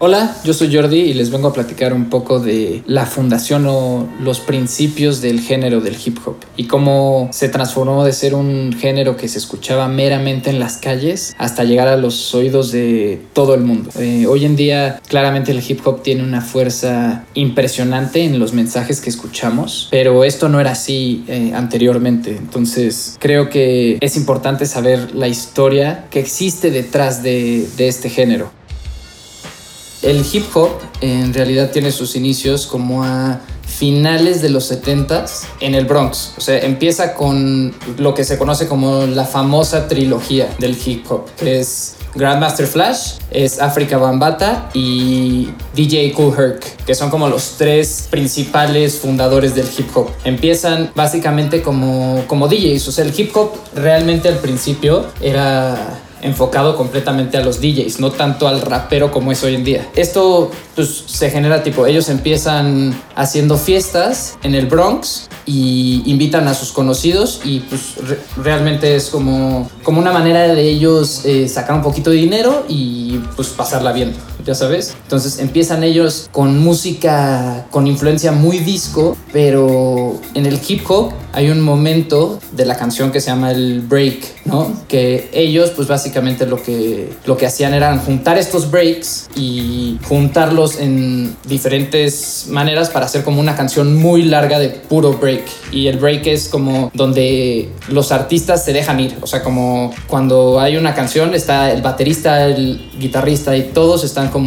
Hola, yo soy Jordi y les vengo a platicar un poco de la fundación o los principios del género del hip hop y cómo se transformó de ser un género que se escuchaba meramente en las calles hasta llegar a los oídos de todo el mundo. Eh, hoy en día claramente el hip hop tiene una fuerza impresionante en los mensajes que escuchamos, pero esto no era así eh, anteriormente. Entonces creo que es importante saber la historia que existe detrás de, de este género. El hip hop en realidad tiene sus inicios como a finales de los 70s en el Bronx. O sea, empieza con lo que se conoce como la famosa trilogía del hip hop, que es Grandmaster Flash, es Africa Bambata y DJ Cool Herc, que son como los tres principales fundadores del hip hop. Empiezan básicamente como, como DJs, o sea, el hip hop realmente al principio era enfocado completamente a los DJs, no tanto al rapero como es hoy en día. Esto pues se genera tipo, ellos empiezan haciendo fiestas en el Bronx y invitan a sus conocidos y pues realmente es como, como una manera de ellos eh, sacar un poquito de dinero y pues pasarla bien, ya sabes. Entonces empiezan ellos con música con influencia muy disco, pero en el hip hop hay un momento de la canción que se llama el break, ¿no? Que ellos pues básicamente lo que, lo que hacían eran juntar estos breaks y juntarlos en diferentes maneras para hacer como una canción muy larga de puro break. Y el break es como donde los artistas se dejan ir, o sea, como cuando hay una canción está el baterista, el guitarrista y todos están como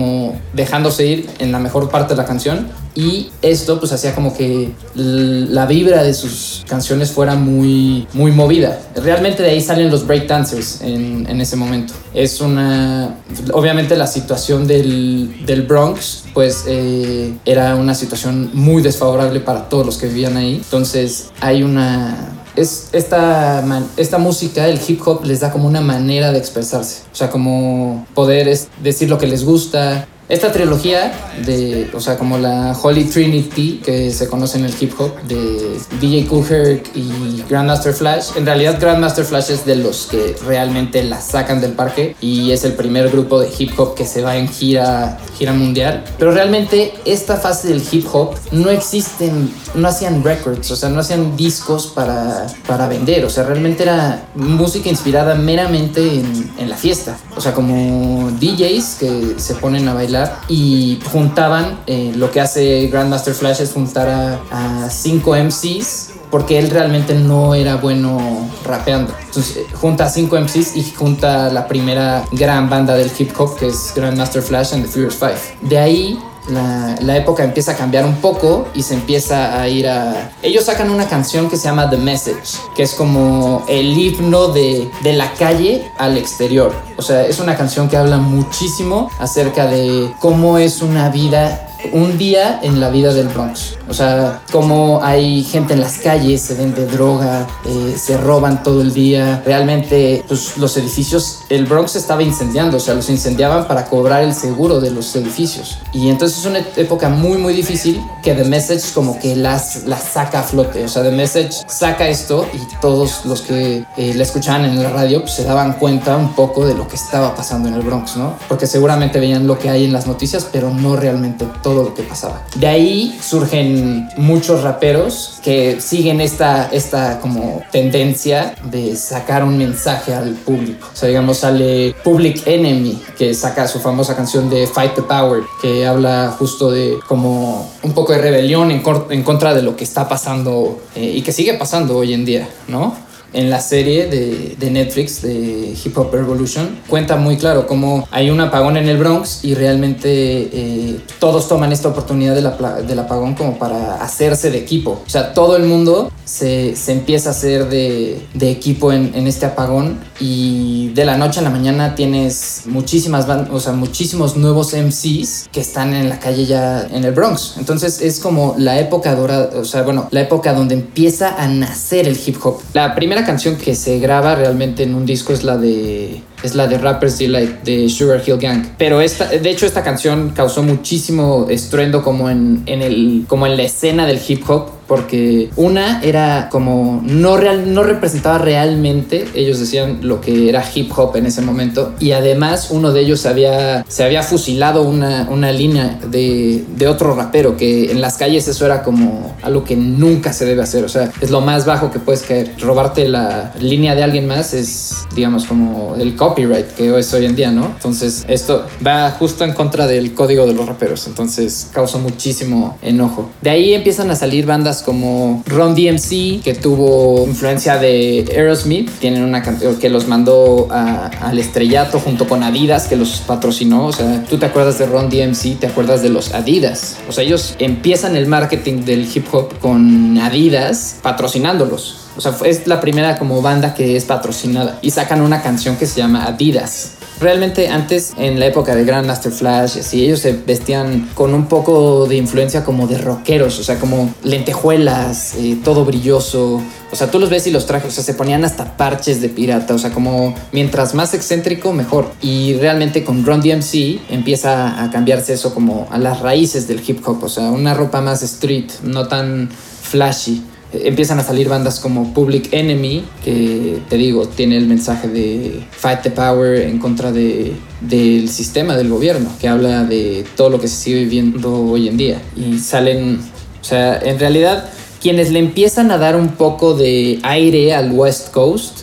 dejándose ir en la mejor parte de la canción y esto pues hacía como que la vibra de sus canciones fuera muy, muy movida. Realmente de ahí salen los breakdancers en, en ese momento. Es una... Obviamente la situación del, del Bronx pues eh, era una situación muy desfavorable para todos los que vivían ahí. Entonces hay una es esta, esta música, el hip hop, les da como una manera de expresarse. O sea, como poder decir lo que les gusta, esta trilogía de, o sea, como la Holy Trinity que se conoce en el hip hop de DJ Kool Herc y Grandmaster Flash, en realidad Grandmaster Flash es de los que realmente la sacan del parque y es el primer grupo de hip hop que se va en gira, gira mundial. Pero realmente esta fase del hip hop no existen, no hacían records, o sea, no hacían discos para, para vender, o sea, realmente era música inspirada meramente en, en la fiesta, o sea, como DJs que se ponen a bailar y juntaban, eh, lo que hace Grandmaster Flash es juntar a, cinco MCs porque él realmente no era bueno rapeando. Entonces eh, junta a cinco MCs y junta la primera gran banda del hip hop que es Grandmaster Flash and the Furious Five. De ahí la, la, época empieza a cambiar un poco y se empieza a ir a... Ellos sacan una canción que se llama The Message, que es como el himno de, de la calle al exterior. O sea, es una canción que habla muchísimo acerca de cómo es una vida un día en la vida del Bronx. O sea, como hay gente en las calles, se vende droga, eh, se roban todo el día. Realmente, pues los edificios, el Bronx estaba incendiando, o sea, los incendiaban para cobrar el seguro de los edificios. Y entonces es una época muy, muy difícil que The Message como que las, las saca a flote. O sea, The Message saca esto y todos los que eh, la escuchaban en la radio pues, se daban cuenta un poco de lo que estaba pasando en el Bronx, ¿no? Porque seguramente veían lo que hay en las noticias, pero no realmente todo lo que pasaba. De ahí surgen muchos raperos que siguen esta, esta como tendencia de sacar un mensaje al público. O sea, digamos, sale Public Enemy, que saca su famosa canción de Fight the Power, que habla justo de como un poco de rebelión en, en contra de lo que está pasando eh, y que sigue pasando hoy en día, ¿no? En la serie de, de, Netflix de Hip Hop Revolution cuenta muy claro cómo hay un apagón en el Bronx y realmente eh, todos toman esta oportunidad del apagón como para hacerse de equipo. O sea, todo el mundo se, se empieza a hacer de, de equipo en, en, este apagón y de la noche a la mañana tienes muchísimas, o sea, muchísimos nuevos MCs que están en la calle ya en el Bronx. Entonces es como la época dorada, o sea, bueno, la época donde empieza a nacer el hip hop. La primera canción que se graba realmente en un disco es la de es la de Rappers Delight de Sugar Hill Gang. Pero esta, de hecho esta canción causó muchísimo estruendo como en, en, el, como en la escena del hip hop porque una era como no, real, no representaba realmente, ellos decían lo que era hip hop en ese momento, y además uno de ellos había, se había fusilado una, una línea de, de otro rapero, que en las calles eso era como algo que nunca se debe hacer, o sea, es lo más bajo que puedes caer. Robarte la línea de alguien más es, digamos, como el copyright que es hoy en día, ¿no? Entonces, esto va justo en contra del código de los raperos, entonces causó muchísimo enojo. De ahí empiezan a salir bandas como Ron DMC, que tuvo influencia de Aerosmith, tienen una canción que los mandó al estrellato junto con Adidas, que los patrocinó, o sea, tú te acuerdas de Ron DMC, te acuerdas de los Adidas, o sea, ellos empiezan el marketing del hip hop con Adidas patrocinándolos. O sea, es la primera como banda que es patrocinada. Y sacan una canción que se llama Adidas. Realmente antes, en la época de Grandmaster Flash, así, ellos se vestían con un poco de influencia como de rockeros, o sea, como lentejuelas, eh, todo brilloso. O sea, tú los ves y los trajes, o sea, se ponían hasta parches de pirata, o sea, como mientras más excéntrico, mejor. Y realmente con Run DMC empieza a cambiarse eso como a las raíces del hip hop, o sea, una ropa más street, no tan flashy empiezan a salir bandas como Public Enemy, que te digo, tiene el mensaje de Fight the Power en contra de, del sistema del gobierno, que habla de todo lo que se sigue viviendo hoy en día. Y salen, o sea, en realidad, quienes le empiezan a dar un poco de aire al West Coast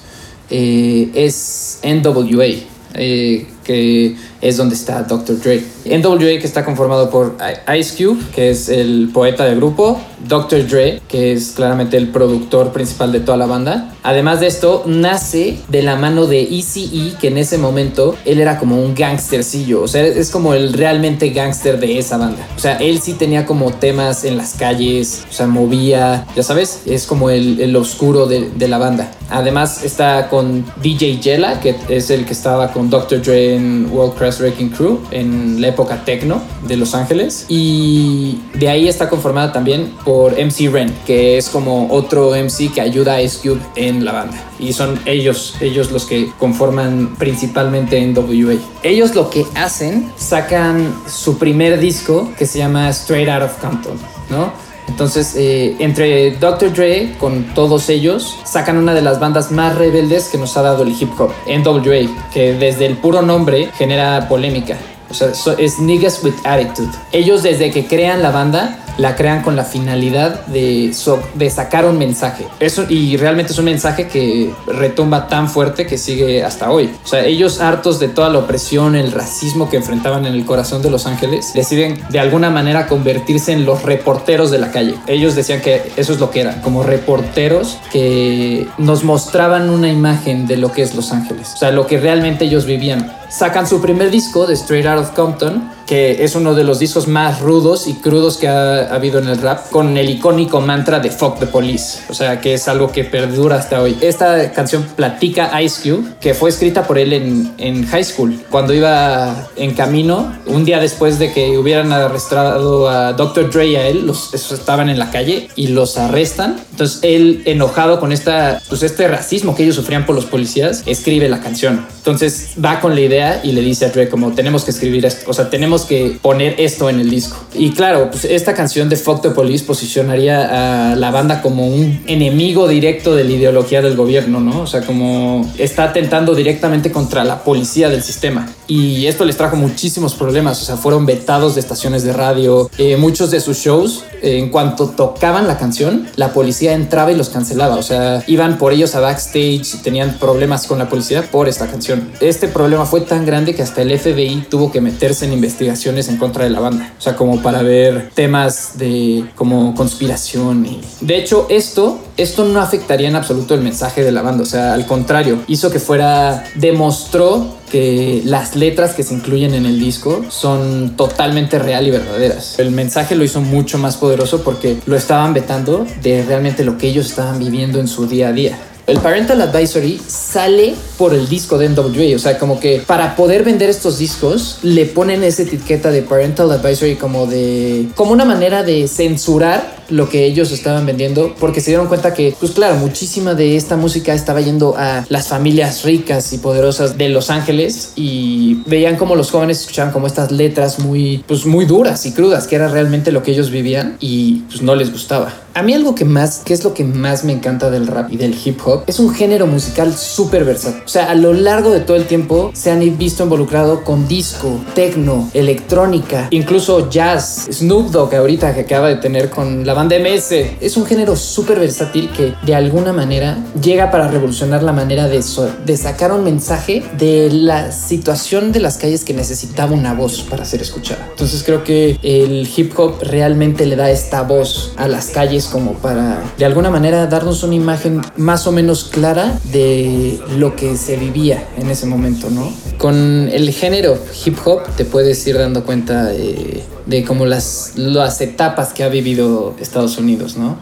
eh, es NWA, eh, que es donde está Dr. Dre. NWA que está conformado por Ice Cube, que es el poeta del grupo, Dr. Dre, que es claramente el productor principal de toda la banda. Además de esto, nace de la mano de ECE, que en ese momento él era como un gangstercillo, o sea, es como el realmente gangster de esa banda. O sea, él sí tenía como temas en las calles, o sea, movía, ya sabes, es como el, oscuro de, de, la banda. Además está con DJ Jella, que es el que estaba con Dr. Dre World Class Wrecking Crew en la época techno de Los Ángeles. Y de ahí está conformada también por MC Ren, que es como otro MC que ayuda a Ice en la banda. Y son ellos, ellos los que conforman principalmente en WA. Ellos lo que hacen, sacan su primer disco que se llama Straight Out of Compton, ¿no? Entonces, eh, entre Dr. Dre, con todos ellos, sacan una de las bandas más rebeldes que nos ha dado el hip hop, NWA, que desde el puro nombre genera polémica. O sea, es Niggas with Attitude. Ellos desde que crean la banda la crean con la finalidad de, de sacar un mensaje. Eso, y realmente es un mensaje que retumba tan fuerte que sigue hasta hoy. O sea, ellos hartos de toda la opresión, el racismo que enfrentaban en el corazón de Los Ángeles, deciden de alguna manera convertirse en los reporteros de la calle. Ellos decían que eso es lo que eran, como reporteros que nos mostraban una imagen de lo que es Los Ángeles. O sea, lo que realmente ellos vivían. Sacan su primer disco de Straight Out of Compton que es uno de los discos más rudos y crudos que ha, habido en el rap, con el icónico mantra de Fuck the Police, o sea, que es algo que perdura hasta hoy. Esta canción platica Ice Cube, que fue escrita por él en, en high school, cuando iba en camino, un día después de que hubieran arrestado a Dr. Dre y a él, los, estaban en la calle y los arrestan. Entonces él, enojado con esta, pues este racismo que ellos sufrían por los policías, escribe la canción. Entonces va con la idea y le dice a Dre como tenemos que escribir esto, o sea, tenemos que poner esto en el disco. Y claro, pues esta canción de Fuck the Police posicionaría a la banda como un enemigo directo de la ideología del gobierno, ¿no? O sea, como está atentando directamente contra la policía del sistema. Y esto les trajo muchísimos problemas, o sea, fueron vetados de estaciones de radio, eh, muchos de sus shows, eh, en cuanto tocaban la canción, la policía entraba y los cancelaba, o sea, iban por ellos a backstage tenían problemas con la policía por esta canción. Este problema fue tan grande que hasta el FBI tuvo que meterse en investigación en contra de la banda. O sea, como para ver temas de como conspiración. Y... De hecho, esto, esto no afectaría en absoluto el mensaje de la banda. O sea, al contrario, hizo que fuera, demostró que las letras que se incluyen en el disco son totalmente real y verdaderas. El mensaje lo hizo mucho más poderoso porque lo estaban vetando de realmente lo que ellos estaban viviendo en su día a día. El Parental Advisory sale por el disco de NWA, o sea, como que para poder vender estos discos le ponen esa etiqueta de Parental Advisory como de como una manera de censurar lo que ellos estaban vendiendo porque se dieron cuenta que, pues claro, muchísima de esta música estaba yendo a las familias ricas y poderosas de Los Ángeles y veían como los jóvenes escuchaban como estas letras muy, pues muy duras y crudas, que era realmente lo que ellos vivían y pues no les gustaba. A mí algo que más, que es lo que más me encanta del rap y del hip hop, es un género musical súper versátil. O sea, a lo largo de todo el tiempo se han visto involucrado con disco, techno, electrónica, incluso jazz. Snoop Dogg ahorita que acaba de tener con la banda MS. Es un género súper versátil que de alguna manera llega para revolucionar la manera de, de sacar un mensaje de la situación de las calles que necesitaba una voz para ser escuchada. Entonces creo que el hip hop realmente le da esta voz a las calles como para de alguna manera darnos una imagen más o menos clara de lo que se vivía en ese momento, ¿no? Con el género hip hop te puedes ir dando cuenta de, de como las, las etapas que ha vivido Estados Unidos, ¿no?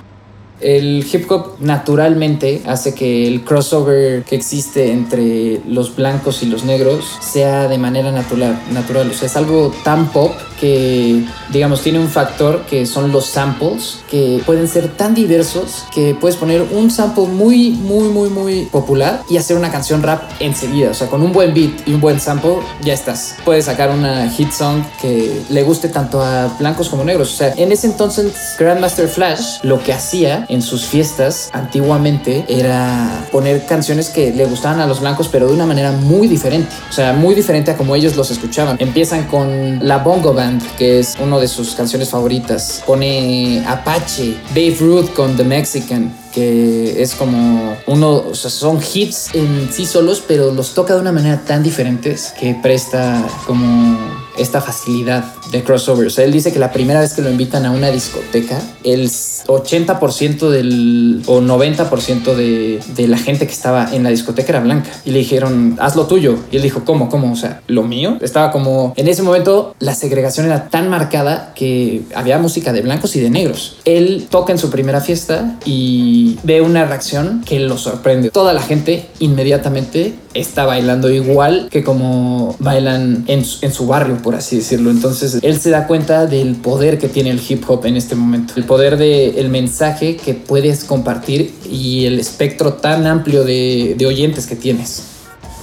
El hip hop naturalmente hace que el crossover que existe entre los blancos y los negros sea de manera natural, natural. O sea, es algo tan pop que, digamos, tiene un factor que son los samples, que pueden ser tan diversos que puedes poner un sample muy, muy, muy, muy popular y hacer una canción rap enseguida. O sea, con un buen beat y un buen sample, ya estás. Puedes sacar una hit song que le guste tanto a blancos como negros. O sea, en ese entonces, Grandmaster Flash lo que hacía en sus fiestas antiguamente era poner canciones que le gustaban a los blancos, pero de una manera muy diferente. O sea, muy diferente a como ellos los escuchaban. Empiezan con la Bongo Band, que es una de sus canciones favoritas. Pone Apache, Babe Ruth con The Mexican que es como uno, o sea, son hits en sí solos, pero los toca de una manera tan diferente que presta como esta facilidad de crossover. O sea, él dice que la primera vez que lo invitan a una discoteca, el 80% del o 90% de, de la gente que estaba en la discoteca era blanca. Y le dijeron, haz lo tuyo. Y él dijo, ¿cómo? ¿Cómo? O sea, lo mío. Estaba como, en ese momento la segregación era tan marcada que había música de blancos y de negros. Él toca en su primera fiesta y ve una reacción que lo sorprende. Toda la gente inmediatamente está bailando igual que como bailan en, su barrio, por así decirlo. Entonces él se da cuenta del poder que tiene el hip hop en este momento. El poder del el mensaje que puedes compartir y el espectro tan amplio de, de oyentes que tienes.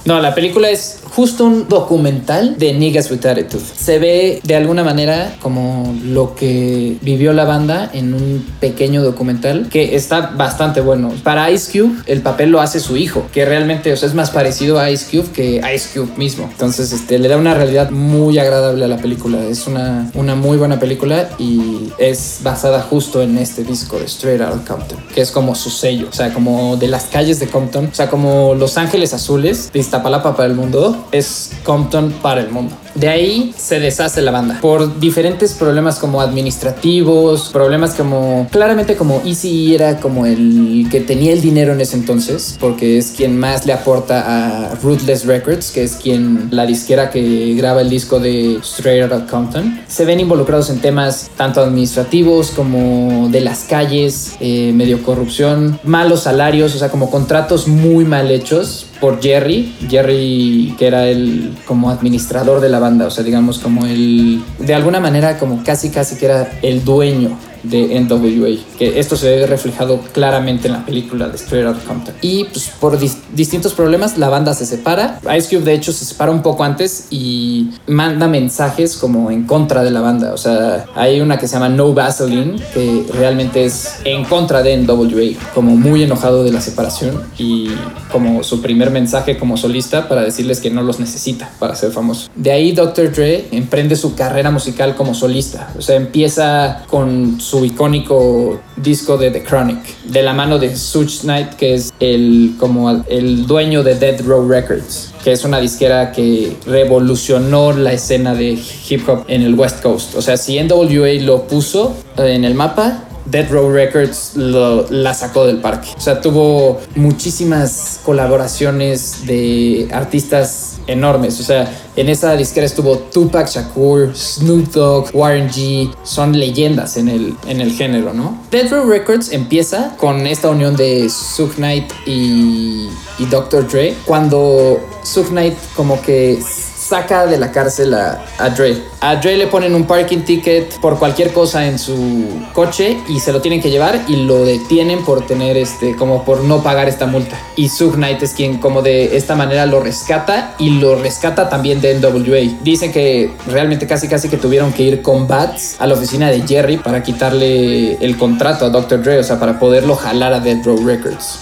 No, la película es justo un documental de Niggas with Attitude. Se ve de alguna manera como lo que vivió la banda en un pequeño documental que está bastante bueno. Para Ice Cube, el papel lo hace su hijo, que realmente es más parecido a Ice Cube que Ice Cube mismo. Entonces, este, le da una realidad muy agradable a la película. Es una, una muy buena película y es basada justo en este disco de Straight Outta Compton, que es como su sello, o sea, como de las calles de Compton, o sea, como Los Ángeles Azules Iztapalapa para el mundo es Compton para el mundo. De ahí se deshace la banda por diferentes problemas como administrativos, problemas como claramente como Easy era como el que tenía el dinero en ese entonces, porque es quien más le aporta a Ruthless Records, que es quien la disquera que graba el disco de Straight Outta Compton. Se ven involucrados en temas tanto administrativos como de las calles, eh, medio corrupción, malos salarios, o sea, como contratos muy mal hechos por Jerry, Jerry que era el como administrador de la banda, o sea, digamos como el, de alguna manera como casi casi que era el dueño de NWA, que esto se ve reflejado claramente en la película de Straight Outta Compton. Y pues por distintos problemas la banda se separa. Ice Cube de hecho se separa un poco antes y manda mensajes como en contra de la banda. O sea, hay una que se llama No Vaseline que realmente es en contra de NWA, como muy enojado de la separación y como su primer mensaje como solista para decirles que no los necesita para ser famoso. De ahí Dr. Dre emprende su carrera musical como solista. O sea, empieza con su su icónico disco de The Chronic, de la mano de Suge Knight, que es el, como el dueño de Dead Row Records que es una disquera que revolucionó la escena de hip hop en el West Coast. O sea, si NWA lo puso en el mapa, Dead Row Records la sacó del parque. O sea, tuvo muchísimas colaboraciones de artistas enormes. O sea, en esa disquera estuvo Tupac Shakur, Snoop Dogg, Warren G. Son leyendas en el, en el género, ¿no? Dead Row Records empieza con esta unión de Suge Knight y, y Dr. Dre. Cuando Suge Knight como que saca de la cárcel a, Dre. A Dre le ponen un parking ticket por cualquier cosa en su coche y se lo tienen que llevar y lo detienen por tener este, como por no pagar esta multa. Y Suge Knight es quien como de esta manera lo rescata y lo rescata también de NWA. Dicen que realmente casi casi que tuvieron que ir con Bats a la oficina de Jerry para quitarle el contrato a Dr. Dre, o sea, para poderlo jalar a Dead Row Records.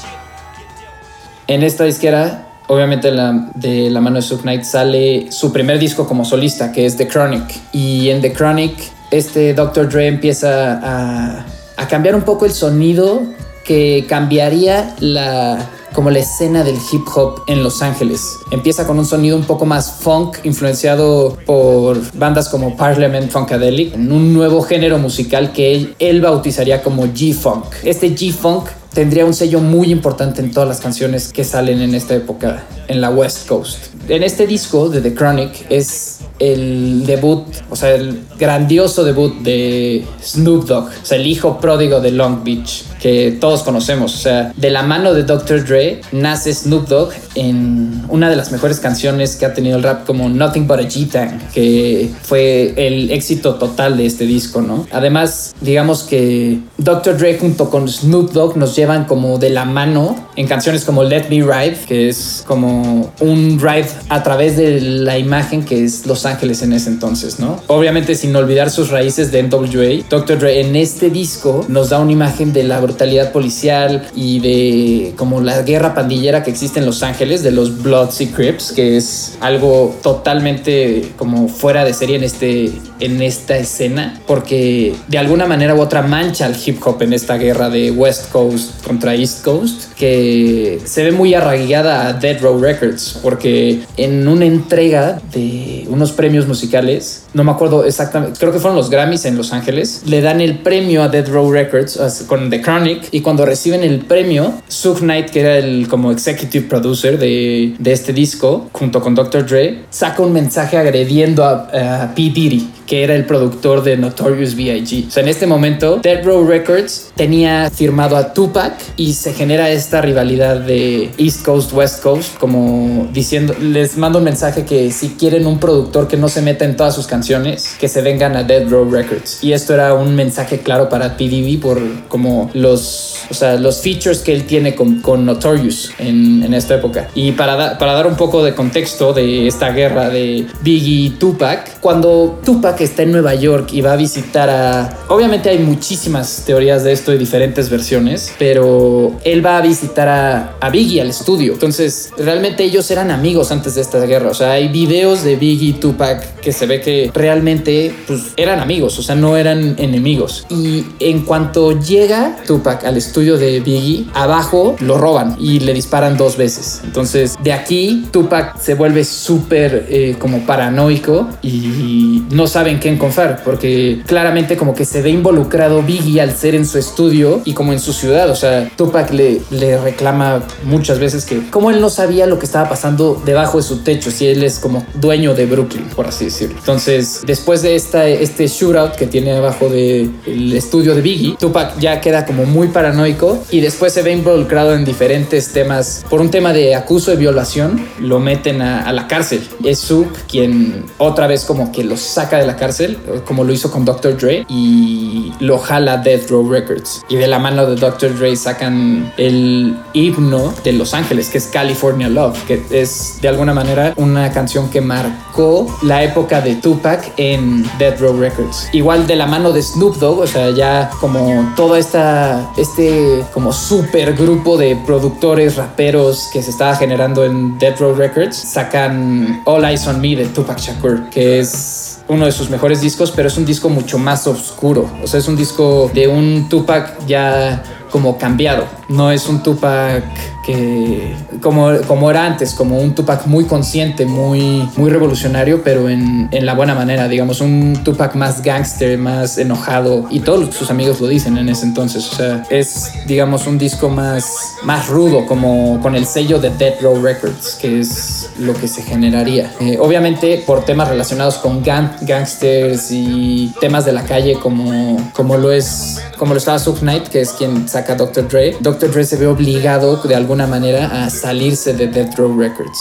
En esta disquera obviamente de la mano de Suge Knight sale su primer disco como solista, que es The Chronic. Y en The Chronic, este Dr. Dre empieza a, cambiar un poco el sonido que cambiaría la como la escena del hip hop en Los Ángeles. Empieza con un sonido un poco más funk, influenciado por bandas como Parliament Funkadelic, en un nuevo género musical que él bautizaría como G-Funk. Este G-Funk tendría un sello muy importante en todas las canciones que salen en esta época en la West Coast. En este disco de The Chronic es el debut, o sea, el grandioso debut de Snoop Dogg, o sea, el hijo pródigo de Long Beach, que todos conocemos. O sea, de la mano de Dr. Dre nace Snoop Dogg en una de las mejores canciones que ha tenido el rap, como Nothing But a G-Tang, que fue el éxito total de este disco, ¿no? Además, digamos que Dr. Dre junto con Snoop Dogg nos llevan como de la mano en canciones como Let Me Ride, que es como un ride a través de la imagen que es Los Ángeles en ese entonces, ¿no? Obviamente sin olvidar sus raíces de NWA, Dr. Dre en este disco nos da una imagen de la brutalidad policial y de como la guerra pandillera que existe en Los Ángeles, de los Bloods y Crips, que es algo totalmente como fuera de serie en, este, en esta escena, porque de alguna manera u otra mancha al hip hop en esta guerra de West Coast contra East Coast, que se ve muy arraigada a Dead Row Records, porque en una entrega de unos premios musicales, no me acuerdo exactamente, creo que fueron los Grammys en Los Ángeles, le dan el premio a Dead Row Records con The Chronic y cuando reciben el premio, Suge Knight, que era el como executive producer de, de este disco, junto con Dr. Dre, saca un mensaje agrediendo a, a P. Diddy que era el productor de Notorious B.I.G. O sea, en este momento, Dead Row Records tenía firmado a Tupac y se genera esta rivalidad de East Coast, West Coast, como diciendo, les mando un mensaje que si quieren un productor que no se meta en todas sus canciones, que se vengan a Dead Row Records. Y esto era un mensaje claro para PDB por como los, o sea, los features que él tiene con, Notorious en, en, esta época. Y para, para dar un poco de contexto de esta guerra de Biggie y Tupac, cuando Tupac está en Nueva York y va a visitar a... Obviamente hay muchísimas teorías de esto y diferentes versiones, pero él va a visitar a, a Biggie al estudio. Entonces, realmente ellos eran amigos antes de esta guerra. O sea, hay videos de Biggie y Tupac que se ve que realmente pues, eran amigos, o sea, no eran enemigos. Y en cuanto llega Tupac al estudio de Biggie, abajo lo roban y le disparan dos veces. Entonces, de aquí Tupac se vuelve súper eh, como paranoico y no sabe en qué confiar, porque claramente como que se ve involucrado Biggie al ser en su estudio y como en su ciudad. O sea, Tupac le reclama muchas veces que como él no sabía lo que estaba pasando debajo de su techo, si él es como dueño de Brooklyn, por así decirlo. Entonces, después de esta, este shootout que tiene abajo del estudio de Biggie, Tupac ya queda como muy paranoico y después se ve involucrado en diferentes temas. Por un tema de acuso de violación, lo meten a, a la cárcel. Es Suk quien otra vez como que lo saca de la cárcel, como lo hizo con Dr. Dre, y lo jala Death Row Records. Y de la mano de Dr. Dre sacan el himno de Los Ángeles, que es California Love, que es de alguna manera una canción que marcó la época de Tupac en Death Row Records. Igual de la mano de Snoop Dogg, o sea, ya como toda esta, este como super grupo de productores, raperos que se estaba generando en Death Row Records, sacan All Eyes on Me de Tupac Shakur, que es uno de sus mejores discos, pero es un disco mucho más oscuro. O sea, es un disco de un Tupac ya como cambiado. No es un Tupac que como, como era antes, como un Tupac muy consciente, muy, muy revolucionario, pero en, en la buena manera, digamos, un Tupac más gangster, más enojado, y todos sus amigos lo dicen en ese entonces, o sea, es, digamos, un disco más, más rudo, como con el sello de Dead Row Records, que es lo que se generaría. Eh, obviamente por temas relacionados con gang, gangsters y temas de la calle, como, como lo es, como lo estaba Sub Knight, que es quien saca Dr. Dre, Dr. Dre se ve obligado de alguna manera a salirse de Death Row Records.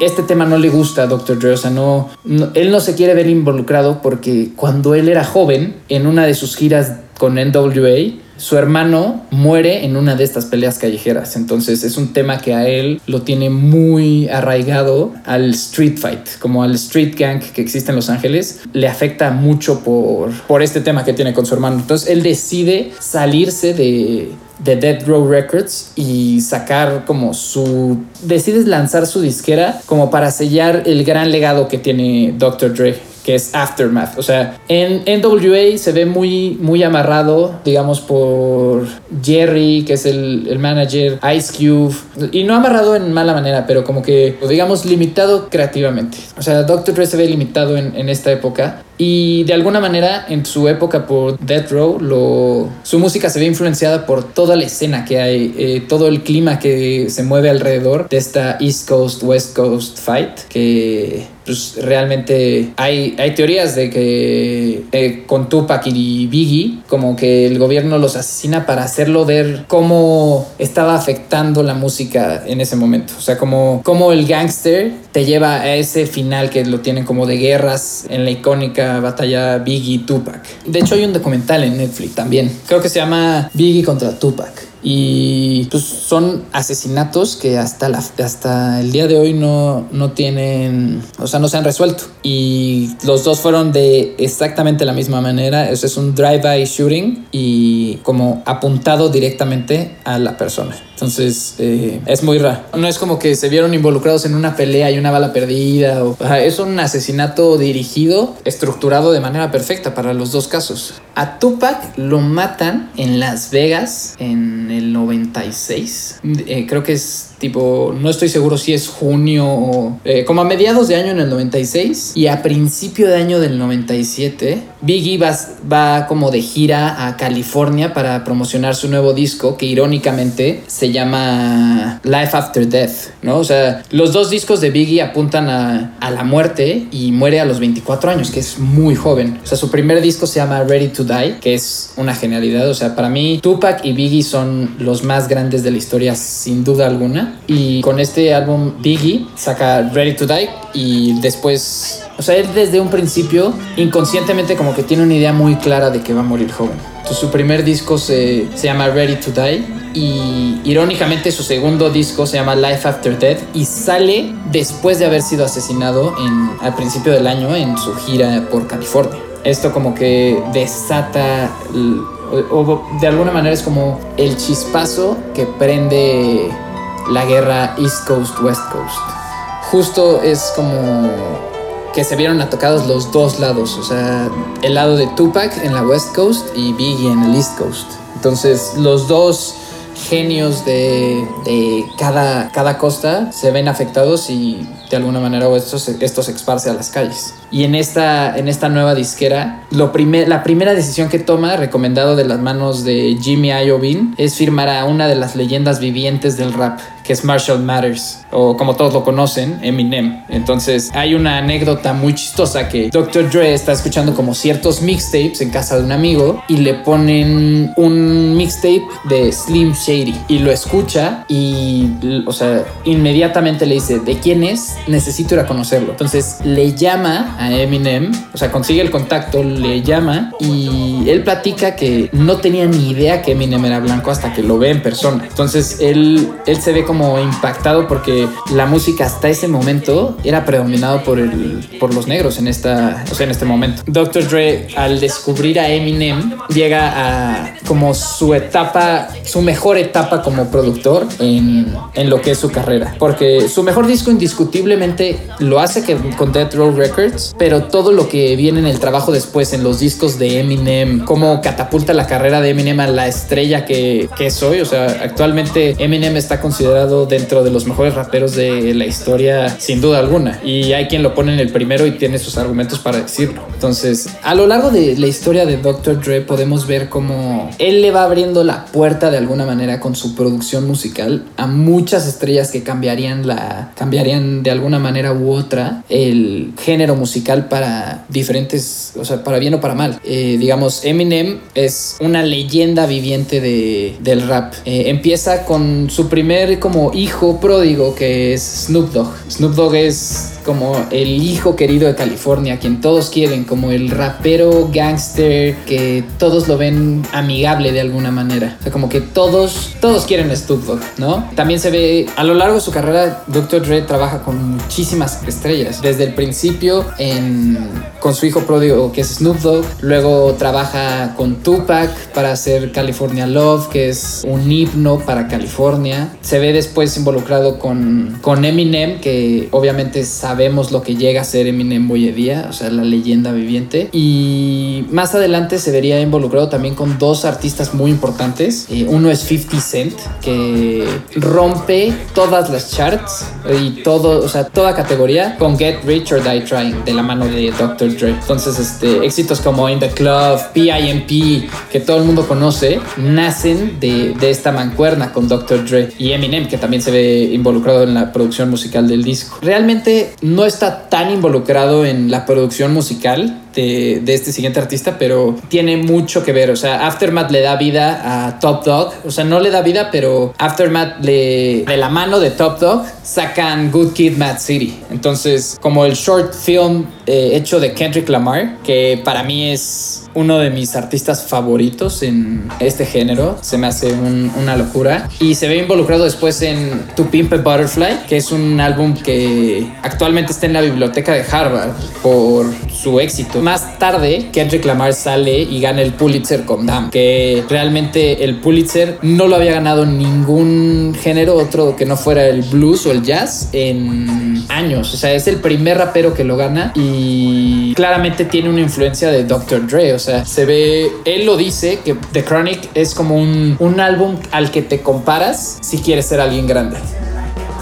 este tema no le gusta a Dr. Dre, o sea, no, él no se quiere ver involucrado porque cuando él era joven, en una de sus giras con NWA, su hermano muere en una de estas peleas callejeras. Entonces es un tema que a él lo tiene muy arraigado al street fight, como al street gang que existe en Los Ángeles. Le afecta mucho por, por este tema que tiene con su hermano. Entonces él decide salirse de, de Dead Row Records y sacar como su... Decides lanzar su disquera como para sellar el gran legado que tiene Dr. Dre que es Aftermath. O sea, en NWA se ve muy, muy amarrado, digamos, por Jerry, que es el, el manager, Ice Cube, y no amarrado en mala manera, pero como que, digamos, limitado creativamente. O sea, Dr. Dre se ve limitado en, en esta época y de alguna manera, en su época por Death Row, su música se ve influenciada por toda la escena que hay, eh, todo el clima que se mueve alrededor de esta East Coast, West Coast fight, que pues, realmente hay, hay teorías de que eh, con Tupac y Biggie, como que el gobierno los asesina para hacerlo ver cómo estaba afectando la música en ese momento. O sea, como, como el gangster te lleva a ese final que lo tienen como de guerras en la icónica batalla Biggie Tupac. De hecho hay un documental en Netflix también. Creo que se llama Biggie contra Tupac. Y pues son asesinatos que hasta, la, hasta el día de hoy no, no tienen, o sea, no se han resuelto. Y los dos fueron de exactamente la misma manera. Eso es un drive-by shooting y como apuntado directamente a la persona. Entonces eh, es muy raro. No es como que se vieron involucrados en una pelea y una bala perdida. O, es un asesinato dirigido, estructurado de manera perfecta para los dos casos. A Tupac lo matan en Las Vegas en el 96. Eh, creo que es tipo, no estoy seguro si es junio o eh, como a mediados de año en el 96 y a principio de año del 97, Biggie va, va como de gira a California para promocionar su nuevo disco que irónicamente se llama Life After Death, ¿no? O sea, los dos discos de Biggie apuntan a, a la muerte y muere a los 24 años, que es muy joven. O sea, su primer disco se llama Ready to Die, que es una genialidad. O sea, para mí Tupac y Biggie son los más grandes de la historia sin duda alguna. Y con este álbum Biggie saca Ready to Die y después, o sea, él desde un principio inconscientemente como que tiene una idea muy clara de que va a morir joven. Entonces su primer disco se, se llama Ready to Die y irónicamente su segundo disco se llama Life After Death y sale después de haber sido asesinado en, al principio del año en su gira por California. Esto como que desata o de alguna manera es como el chispazo que prende la guerra East Coast, West Coast. Justo es como que se vieron atacados los dos lados, o sea, el lado de Tupac en la West Coast y Biggie en el East Coast. Entonces, los dos genios de, cada, cada costa se ven afectados y de alguna manera esto se, esto se esparce a las calles. Y en esta, en esta nueva disquera, lo primer, la primera decisión que toma, recomendado de las manos de Jimmy Iovine, es firmar a una de las leyendas vivientes del rap, que es Marshall Matters, o como todos lo conocen, Eminem. Entonces hay una anécdota muy chistosa que Dr. Dre está escuchando como ciertos mixtapes en casa de un amigo y le ponen un mixtape de Slim Shady y lo escucha y, o sea, inmediatamente le dice, ¿de quién es? Necesito ir a conocerlo. Entonces le llama a Eminem, o sea, consigue el contacto, le llama y él platica que no tenía ni idea que Eminem era blanco hasta que lo ve en persona. Entonces él, él se ve como impactado porque la música hasta ese momento era predominado por, el, por los negros en, esta, o sea, en este momento. Dr. Dre al descubrir a Eminem llega a como su etapa, su mejor etapa como productor en, en lo que es su carrera. Porque su mejor disco indiscutiblemente lo hace que, con Death Row Records pero todo lo que viene en el trabajo después, en los discos de Eminem, cómo catapulta la carrera de Eminem a la estrella que, que es hoy. O sea, actualmente Eminem está considerado dentro de los mejores raperos de la historia, sin duda alguna. Y hay quien lo pone en el primero y tiene sus argumentos para decirlo. Entonces, a lo largo de la historia de Dr. Dre podemos ver cómo él le va abriendo la puerta de alguna manera con su producción musical a muchas estrellas que cambiarían la cambiarían de alguna manera u otra el género musical para diferentes, o sea, para bien o para mal. Eh, digamos, Eminem es una leyenda viviente de, del rap. Eh, empieza con su primer como hijo pródigo que es Snoop Dogg. Snoop Dogg es como el hijo querido de California, quien todos quieren, como el rapero gangster que todos lo ven amigable de alguna manera. O sea, como que todos, todos quieren Snoop Dogg, ¿no? También se ve a lo largo de su carrera, Dr. Dre trabaja con muchísimas estrellas. Desde el principio en, con su hijo pródigo que es Snoop Dogg, luego trabaja con Tupac para hacer California Love, que es un himno para California. Se ve después involucrado con, con Eminem, que obviamente sabe vemos lo que llega a ser Eminem hoy en día, o sea, la leyenda viviente. Y más adelante se vería involucrado también con dos artistas muy importantes. Eh, uno es 50 Cent, que rompe todas las charts y todo, o sea, toda categoría con Get Rich or Die Trying de la mano de Dr. Dre. Entonces, este, éxitos como In the Club, PIMP, que todo el mundo conoce, nacen de, de esta mancuerna con Dr. Dre y Eminem, que también se ve involucrado en la producción musical del disco. Realmente no está tan involucrado en la producción musical de, este siguiente artista, pero tiene mucho que ver. O sea, Aftermath le da vida a Top Dog. O sea, no le da vida, pero Aftermath le, de la mano de Top Dog sacan Good Kid, Mad City. Entonces, como el short film eh, hecho de Kendrick Lamar, que para mí es uno de mis artistas favoritos en este género. Se me hace una locura. Y se ve involucrado después en To Pimp a Butterfly, que es un álbum que actualmente está en la biblioteca de Harvard por su éxito. Más tarde, Kendrick Lamar sale y gana el Pulitzer con Damn, que realmente el Pulitzer no lo había ganado ningún género otro que no fuera el blues o el jazz en años. O sea, es el primer rapero que lo gana y claramente tiene una influencia de Dr. Dre. O sea, se ve, él lo dice, que The Chronic es como un, un álbum al que te comparas si quieres ser alguien grande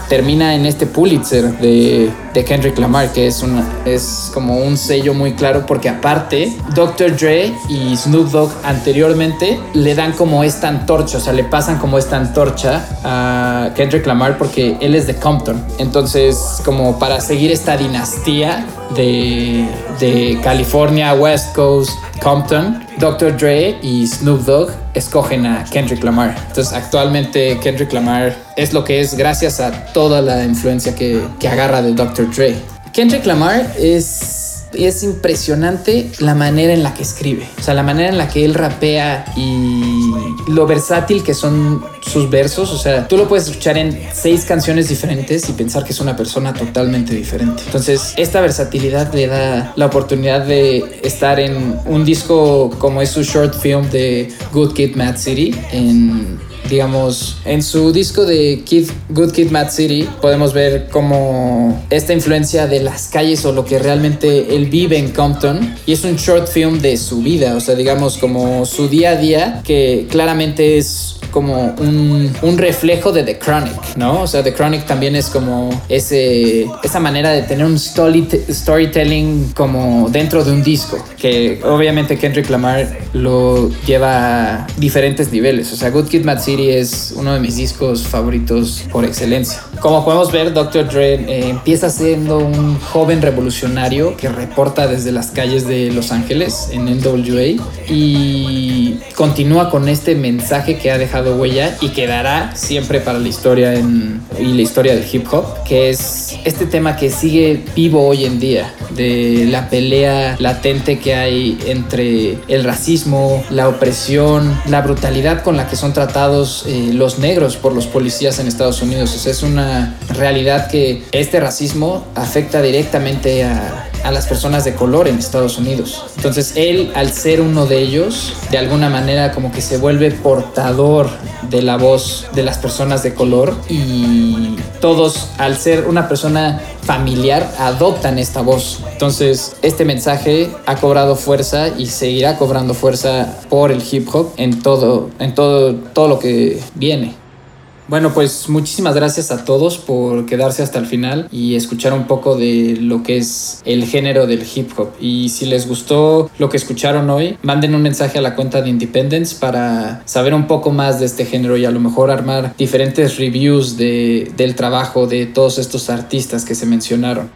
termina en este Pulitzer de, Kendrick Lamar, que es, una, es como un sello muy claro, porque aparte, Dr. Dre y Snoop Dogg anteriormente le dan como esta antorcha, o sea, le pasan como esta antorcha a Kendrick Lamar porque él es de Compton. Entonces, como para seguir esta dinastía de, de California, West Coast, Compton, Dr. Dre y Snoop Dogg escogen a Kendrick Lamar. Entonces actualmente Kendrick Lamar es lo que es gracias a toda la influencia que, que agarra de Dr. Dre. Kendrick Lamar es es impresionante la manera en la que escribe. O sea, la manera en la que él rapea y lo versátil que son sus versos. O sea, tú lo puedes escuchar en seis canciones diferentes y pensar que es una persona totalmente diferente. Entonces, esta versatilidad le da la oportunidad de estar en un disco como es su short film de Good Kid Mad City en digamos, en su disco de Kid, Good Kid Mad City podemos ver como esta influencia de las calles o lo que realmente él vive en Compton y es un short film de su vida, o sea, digamos como su día a día que claramente es como un, un, reflejo de The Chronic, ¿no? O sea, The Chronic también es como ese, esa manera de tener un story, storytelling como dentro de un disco, que obviamente Kendrick Lamar lo lleva a diferentes niveles. O sea, Good Kid Mad City es uno de mis discos favoritos por excelencia. Como podemos ver, Dr. Dre eh, empieza siendo un joven revolucionario que reporta desde las calles de Los Ángeles en NWA y continúa con este mensaje que ha dejado huella y quedará siempre para la historia en, y la historia del hip hop, que es este tema que sigue vivo hoy en día, de la pelea latente que hay entre el racismo, la opresión, la brutalidad con la que son tratados eh, los negros por los policías en Estados Unidos. es una realidad que este racismo afecta directamente a, a las personas de color en Estados Unidos. Entonces él, al ser uno de ellos, de alguna manera como que se vuelve portador de la voz de las personas de color y todos, al ser una persona familiar, adoptan esta voz. Entonces este mensaje ha cobrado fuerza y seguirá cobrando fuerza por el hip hop en todo, en todo, todo lo que viene. Bueno, pues muchísimas gracias a todos por quedarse hasta el final y escuchar un poco de lo que es el género del hip hop. Y si les gustó lo que escucharon hoy, manden un mensaje a la cuenta de Independence para saber un poco más de este género y a lo mejor armar diferentes reviews de, del trabajo de todos estos artistas que se mencionaron.